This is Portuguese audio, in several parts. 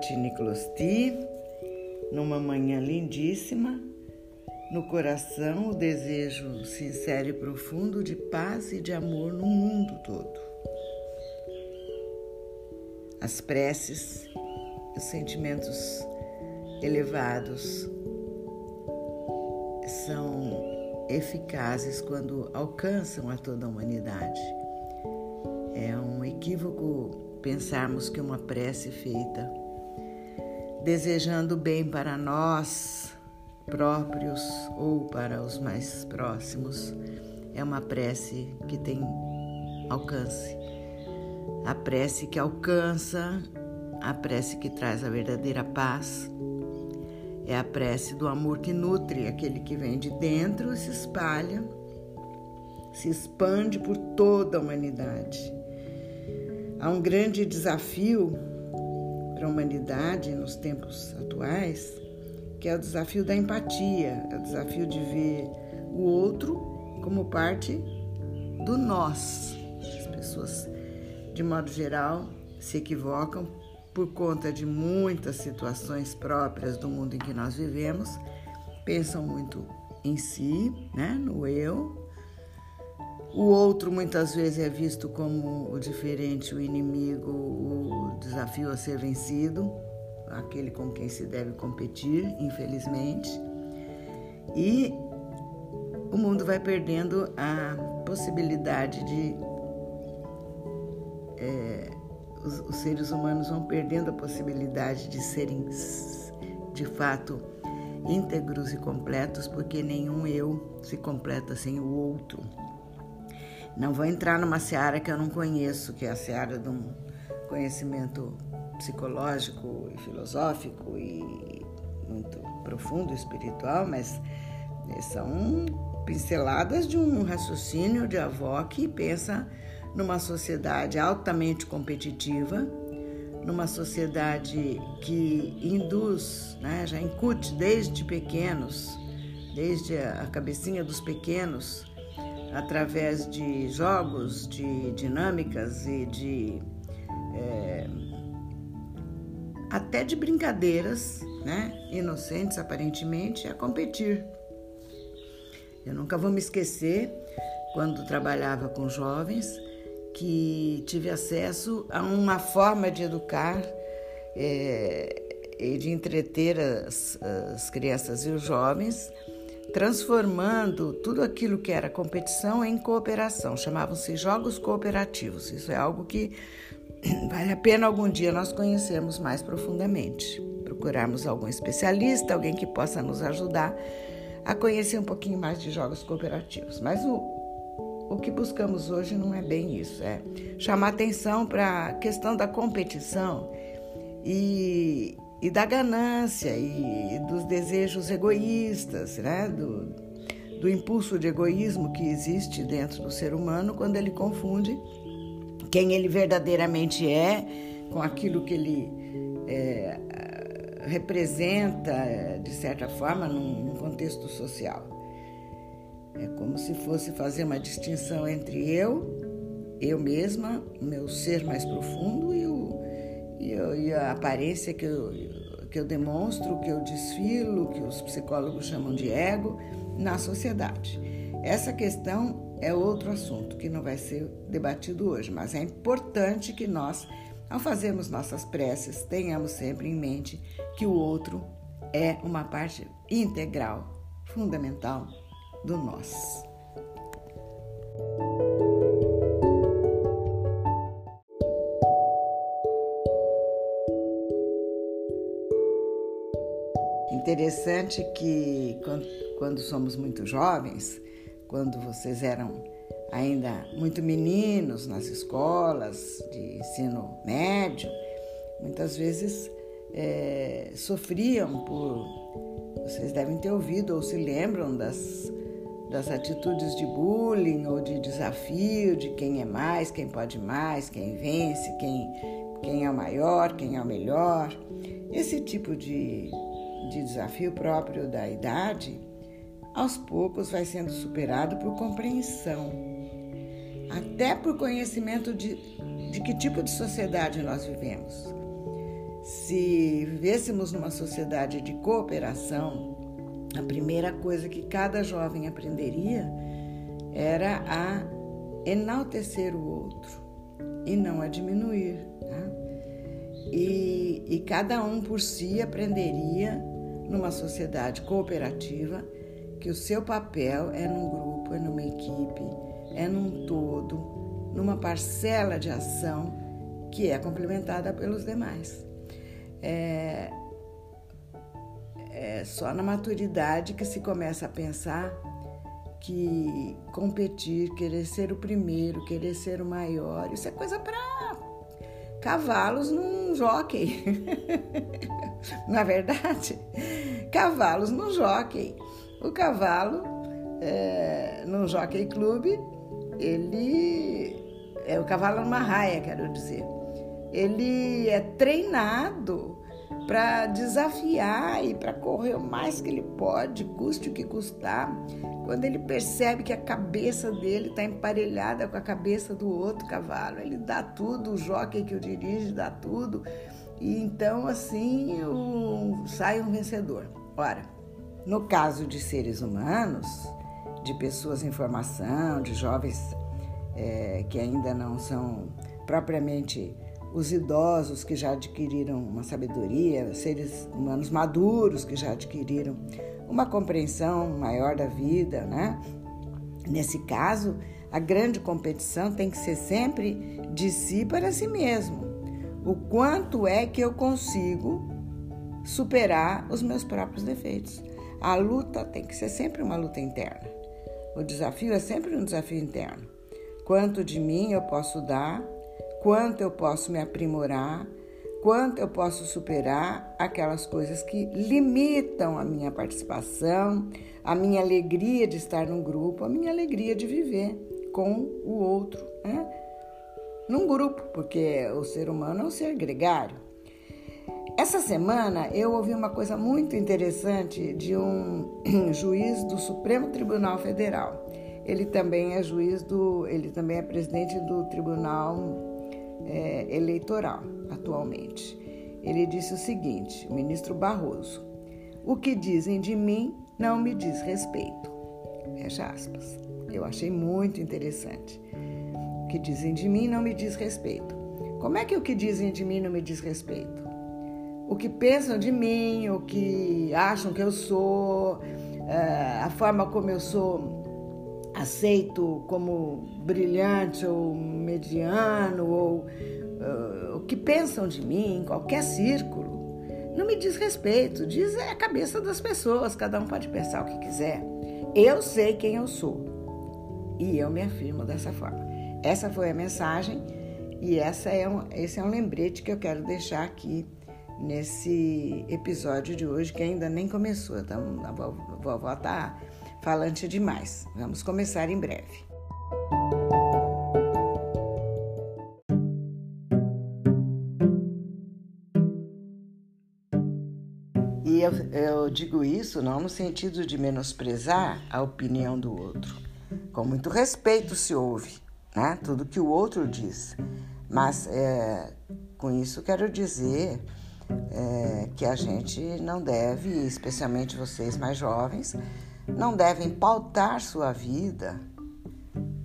Tine Closti, numa manhã lindíssima, no coração o desejo sincero e profundo de paz e de amor no mundo todo. As preces, os sentimentos elevados são eficazes quando alcançam a toda a humanidade. É um equívoco pensarmos que uma prece feita desejando bem para nós próprios ou para os mais próximos é uma prece que tem alcance. A prece que alcança, a prece que traz a verdadeira paz, é a prece do amor que nutre, aquele que vem de dentro e se espalha, se expande por toda a humanidade. Há um grande desafio para a humanidade nos tempos atuais, que é o desafio da empatia, é o desafio de ver o outro como parte do nós. As pessoas, de modo geral, se equivocam por conta de muitas situações próprias do mundo em que nós vivemos, pensam muito em si, né, no eu, o outro muitas vezes é visto como o diferente, o inimigo, o desafio a ser vencido, aquele com quem se deve competir, infelizmente. E o mundo vai perdendo a possibilidade de. É, os, os seres humanos vão perdendo a possibilidade de serem, de fato, íntegros e completos, porque nenhum eu se completa sem o outro. Não vou entrar numa seara que eu não conheço, que é a seara de um conhecimento psicológico e filosófico e muito profundo, espiritual, mas são pinceladas de um raciocínio de avó que pensa numa sociedade altamente competitiva, numa sociedade que induz, né, já incute desde pequenos, desde a cabecinha dos pequenos, através de jogos, de dinâmicas e de é, até de brincadeiras, né, inocentes aparentemente, a competir. Eu nunca vou me esquecer quando trabalhava com jovens que tive acesso a uma forma de educar é, e de entreter as, as crianças e os jovens transformando tudo aquilo que era competição em cooperação. Chamavam-se jogos cooperativos. Isso é algo que vale a pena algum dia nós conhecermos mais profundamente. Procurarmos algum especialista, alguém que possa nos ajudar a conhecer um pouquinho mais de jogos cooperativos. Mas o, o que buscamos hoje não é bem isso, é chamar atenção para a questão da competição e, e da ganância e dos desejos egoístas, né? do, do impulso de egoísmo que existe dentro do ser humano quando ele confunde quem ele verdadeiramente é com aquilo que ele é, representa, de certa forma, num, num contexto social. É como se fosse fazer uma distinção entre eu, eu mesma, meu ser mais profundo e e, a aparência que eu, que eu demonstro, que eu desfilo, que os psicólogos chamam de ego, na sociedade. Essa questão é outro assunto que não vai ser debatido hoje, mas é importante que nós, ao fazermos nossas preces, tenhamos sempre em mente que o outro é uma parte integral, fundamental do nós. Interessante que quando somos muito jovens, quando vocês eram ainda muito meninos nas escolas de ensino médio, muitas vezes é, sofriam por. Vocês devem ter ouvido ou se lembram das, das atitudes de bullying ou de desafio, de quem é mais, quem pode mais, quem vence, quem, quem é o maior, quem é o melhor. Esse tipo de de desafio próprio da idade, aos poucos vai sendo superado por compreensão, até por conhecimento de, de que tipo de sociedade nós vivemos. Se vivêssemos numa sociedade de cooperação, a primeira coisa que cada jovem aprenderia era a enaltecer o outro e não a diminuir. Né? E, e cada um por si aprenderia, numa sociedade cooperativa, que o seu papel é num grupo, é numa equipe, é num todo, numa parcela de ação que é complementada pelos demais. É, é só na maturidade que se começa a pensar que competir, querer ser o primeiro, querer ser o maior, isso é coisa para cavalos num jockey. Na é verdade, cavalos num jockey. O cavalo, é, num jockey clube, ele é o cavalo numa raia, quero dizer. Ele é treinado para desafiar e para correr o mais que ele pode, custe o que custar. Quando ele percebe que a cabeça dele está emparelhada com a cabeça do outro cavalo, ele dá tudo, o jockey que o dirige dá tudo, e então assim o, sai um vencedor. Ora, no caso de seres humanos, de pessoas em formação, de jovens é, que ainda não são propriamente os idosos que já adquiriram uma sabedoria, seres humanos maduros que já adquiriram uma compreensão maior da vida, né? Nesse caso, a grande competição tem que ser sempre de si para si mesmo. O quanto é que eu consigo superar os meus próprios defeitos. A luta tem que ser sempre uma luta interna. O desafio é sempre um desafio interno. Quanto de mim eu posso dar quanto eu posso me aprimorar, quanto eu posso superar aquelas coisas que limitam a minha participação, a minha alegria de estar num grupo, a minha alegria de viver com o outro, né? Num grupo, porque o ser humano é um ser gregário. Essa semana eu ouvi uma coisa muito interessante de um juiz do Supremo Tribunal Federal. Ele também é juiz do, ele também é presidente do Tribunal é, eleitoral atualmente. Ele disse o seguinte, o ministro Barroso: O que dizem de mim não me diz respeito. Fecha aspas. Eu achei muito interessante. O que dizem de mim não me diz respeito. Como é que o que dizem de mim não me diz respeito? O que pensam de mim, o que acham que eu sou, é, a forma como eu sou aceito como brilhante ou mediano ou uh, o que pensam de mim em qualquer círculo não me diz respeito, diz é a cabeça das pessoas, cada um pode pensar o que quiser. Eu sei quem eu sou e eu me afirmo dessa forma. Essa foi a mensagem e essa é um, esse é um lembrete que eu quero deixar aqui nesse episódio de hoje que ainda nem começou. Então a vovó está falante demais. Vamos começar em breve. E eu, eu, digo isso não no sentido de menosprezar a opinião do outro. Com muito respeito se ouve né? tudo que o outro diz. Mas é, com isso quero dizer é, que a gente não deve, especialmente vocês mais jovens, não devem pautar sua vida,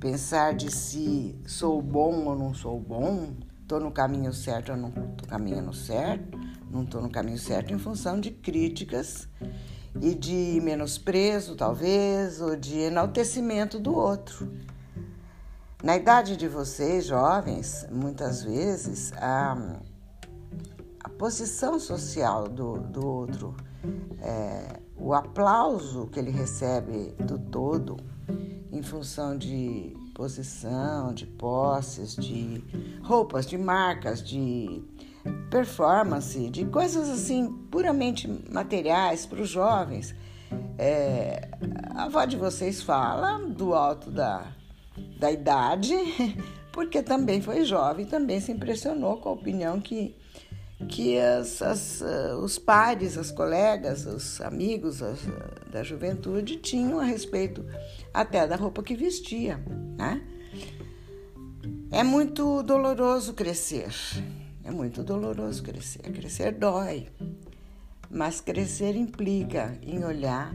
pensar de si sou bom ou não sou bom, estou no caminho certo ou não estou caminhando certo, não estou no caminho certo em função de críticas e de menosprezo, talvez, ou de enaltecimento do outro. Na idade de vocês, jovens, muitas vezes a posição social do, do outro é, o aplauso que ele recebe do todo em função de posição, de posses, de roupas, de marcas, de performance, de coisas assim puramente materiais para os jovens. É, a avó de vocês fala do alto da, da idade, porque também foi jovem, também se impressionou com a opinião que que as, as, uh, os pares, as colegas, os amigos as, uh, da juventude tinham a respeito até da roupa que vestia. Né? É muito doloroso crescer, É muito doloroso crescer. Crescer dói. Mas crescer implica em olhar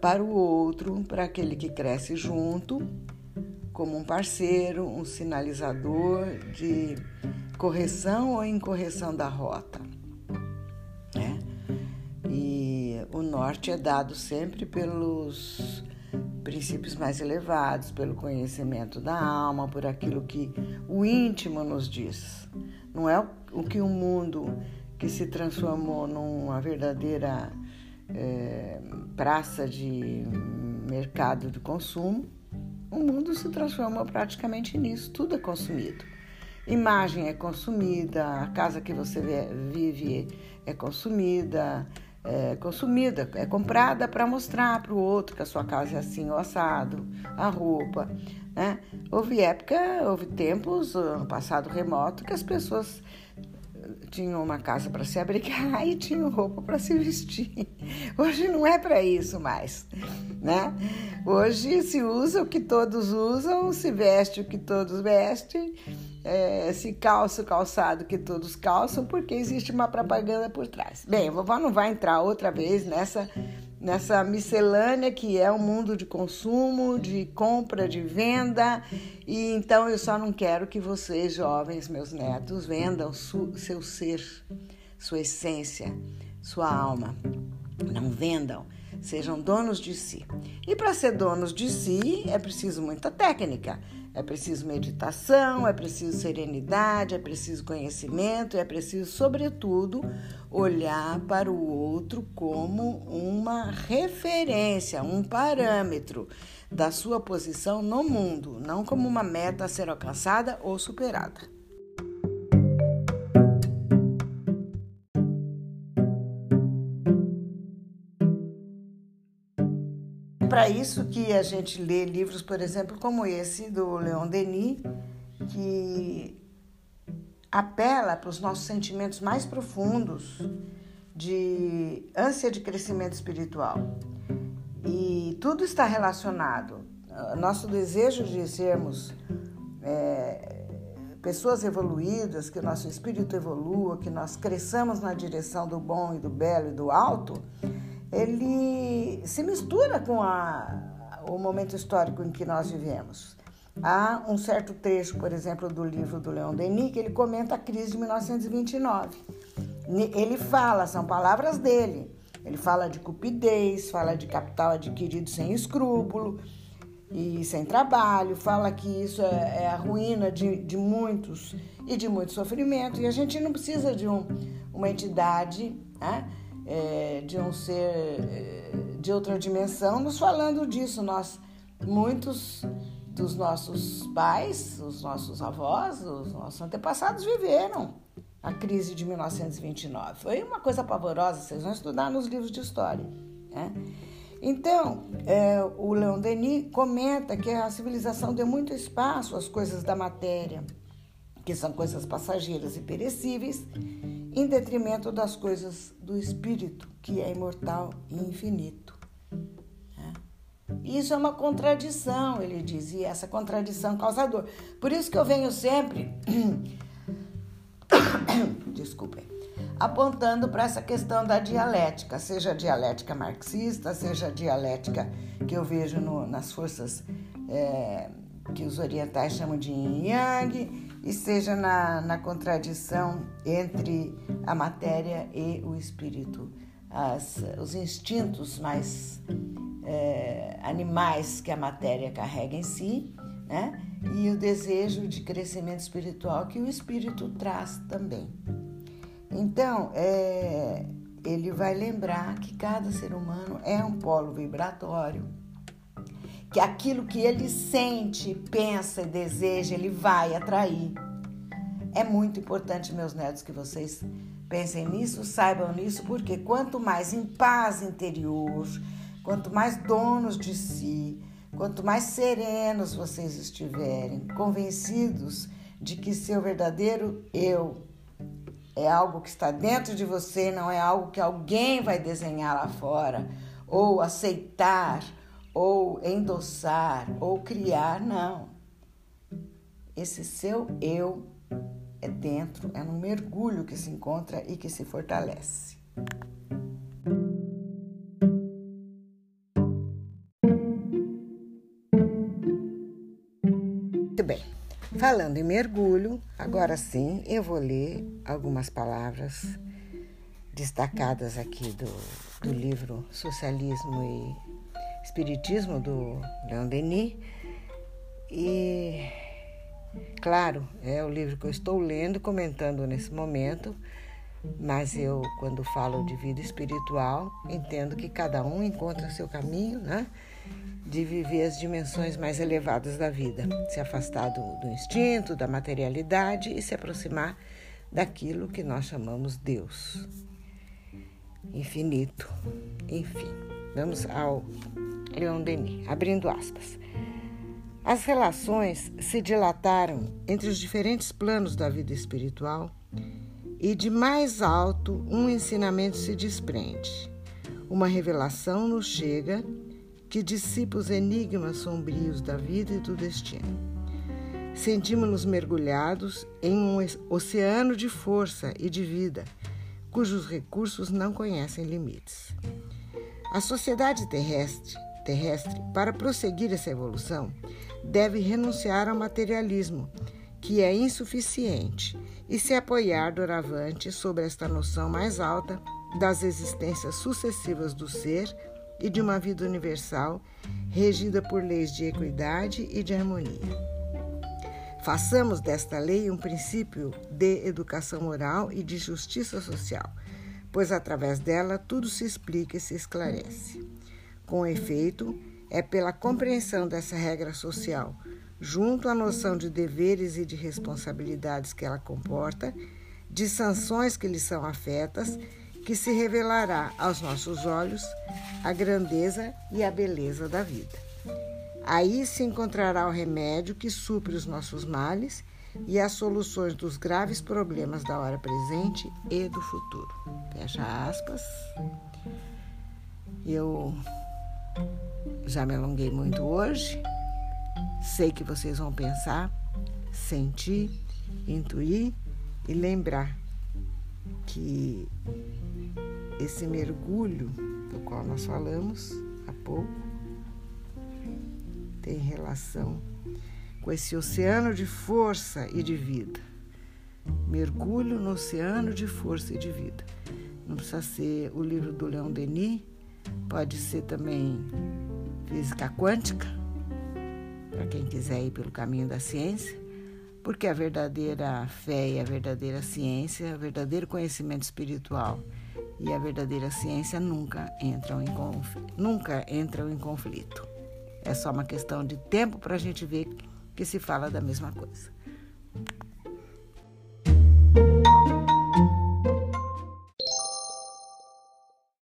para o outro, para aquele que cresce junto, como um parceiro, um sinalizador de correção ou incorreção da rota. Né? E o norte é dado sempre pelos princípios mais elevados, pelo conhecimento da alma, por aquilo que o íntimo nos diz. Não é o que o mundo que se transformou numa verdadeira é, praça de mercado de consumo, o mundo se transformou praticamente nisso, tudo é consumido. Imagem é consumida, a casa que você vive é consumida, é consumida, é comprada para mostrar para o outro que a sua casa é assim, o assado, a roupa. Né? Houve época, houve tempos, no passado remoto, que as pessoas tinham uma casa para se abrigar e tinham roupa para se vestir. Hoje não é para isso mais, né? Hoje se usa o que todos usam, se veste o que todos vestem, é, se calça o calçado que todos calçam, porque existe uma propaganda por trás. Bem, a vovó não vai entrar outra vez nessa nessa miscelânea que é o mundo de consumo, de compra, de venda. E então eu só não quero que vocês, jovens, meus netos, vendam seu ser, sua essência, sua alma. Não vendam, sejam donos de si. E para ser donos de si é preciso muita técnica. É preciso meditação, é preciso serenidade, é preciso conhecimento, é preciso, sobretudo, olhar para o outro como uma referência, um parâmetro da sua posição no mundo, não como uma meta a ser alcançada ou superada. Para isso que a gente lê livros, por exemplo, como esse do Leon Denis, que apela para os nossos sentimentos mais profundos de ânsia de crescimento espiritual. E tudo está relacionado. Nosso desejo de sermos é, pessoas evoluídas, que o nosso espírito evolua, que nós cresçamos na direção do bom e do belo e do alto, ele se mistura com a, o momento histórico em que nós vivemos. Há um certo trecho, por exemplo, do livro do Leon Denis, que ele comenta a crise de 1929. Ele fala, são palavras dele, ele fala de cupidez, fala de capital adquirido sem escrúpulo e sem trabalho, fala que isso é, é a ruína de, de, muitos e de muito sofrimento, e a gente não precisa de um, uma entidade. Né? É, de um ser é, de outra dimensão, nos falando disso. Nós, muitos dos nossos pais, os nossos avós, os nossos antepassados viveram a crise de 1929. Foi uma coisa pavorosa, vocês vão estudar nos livros de história. Né? Então, é, o Leon Denis comenta que a civilização deu muito espaço às coisas da matéria, que são coisas passageiras e perecíveis, em detrimento das coisas do espírito, que é imortal e infinito. Né? Isso é uma contradição, ele diz, e essa contradição causa dor. Por isso que eu venho sempre, desculpem, apontando para essa questão da dialética, seja a dialética marxista, seja a dialética que eu vejo no, nas forças é, que os orientais chamam de yin yang, e seja na, na contradição entre a matéria e o espírito. As, os instintos mais é, animais que a matéria carrega em si, né? e o desejo de crescimento espiritual que o espírito traz também. Então, é, ele vai lembrar que cada ser humano é um polo vibratório que aquilo que ele sente, pensa e deseja, ele vai atrair. É muito importante, meus netos, que vocês pensem nisso, saibam nisso, porque quanto mais em paz interior, quanto mais donos de si, quanto mais serenos vocês estiverem, convencidos de que seu verdadeiro eu é algo que está dentro de você, não é algo que alguém vai desenhar lá fora ou aceitar ou endossar, ou criar, não. Esse seu eu é dentro, é no mergulho que se encontra e que se fortalece. Muito bem. Falando em mergulho, agora sim eu vou ler algumas palavras destacadas aqui do, do livro Socialismo e Espiritismo do Leon Denis. E, claro, é o livro que eu estou lendo, comentando nesse momento, mas eu, quando falo de vida espiritual, entendo que cada um encontra seu caminho, né? De viver as dimensões mais elevadas da vida, se afastar do, do instinto, da materialidade e se aproximar daquilo que nós chamamos Deus infinito, enfim. Vamos ao Leon Denis, abrindo aspas. As relações se dilataram entre os diferentes planos da vida espiritual e de mais alto um ensinamento se desprende. Uma revelação nos chega que dissipa os enigmas sombrios da vida e do destino. Sentimos-nos mergulhados em um oceano de força e de vida cujos recursos não conhecem limites. A sociedade terrestre, terrestre, para prosseguir essa evolução, deve renunciar ao materialismo, que é insuficiente, e se apoiar doravante sobre esta noção mais alta das existências sucessivas do ser e de uma vida universal regida por leis de equidade e de harmonia. Façamos desta lei um princípio de educação moral e de justiça social, pois através dela tudo se explica e se esclarece. Com efeito, é pela compreensão dessa regra social, junto à noção de deveres e de responsabilidades que ela comporta, de sanções que lhe são afetas, que se revelará aos nossos olhos a grandeza e a beleza da vida. Aí se encontrará o remédio que supre os nossos males e as soluções dos graves problemas da hora presente e do futuro. Fecha aspas. Eu já me alonguei muito hoje. Sei que vocês vão pensar, sentir, intuir e lembrar que esse mergulho do qual nós falamos há pouco tem relação com esse oceano de força e de vida. Mergulho no oceano de força e de vida. Não precisa ser o livro do Leon Denis, pode ser também física quântica, para quem quiser ir pelo caminho da ciência, porque a verdadeira fé e a verdadeira ciência, o verdadeiro conhecimento espiritual e a verdadeira ciência nunca entram em, nunca entram em conflito. É só uma questão de tempo para a gente ver que se fala da mesma coisa.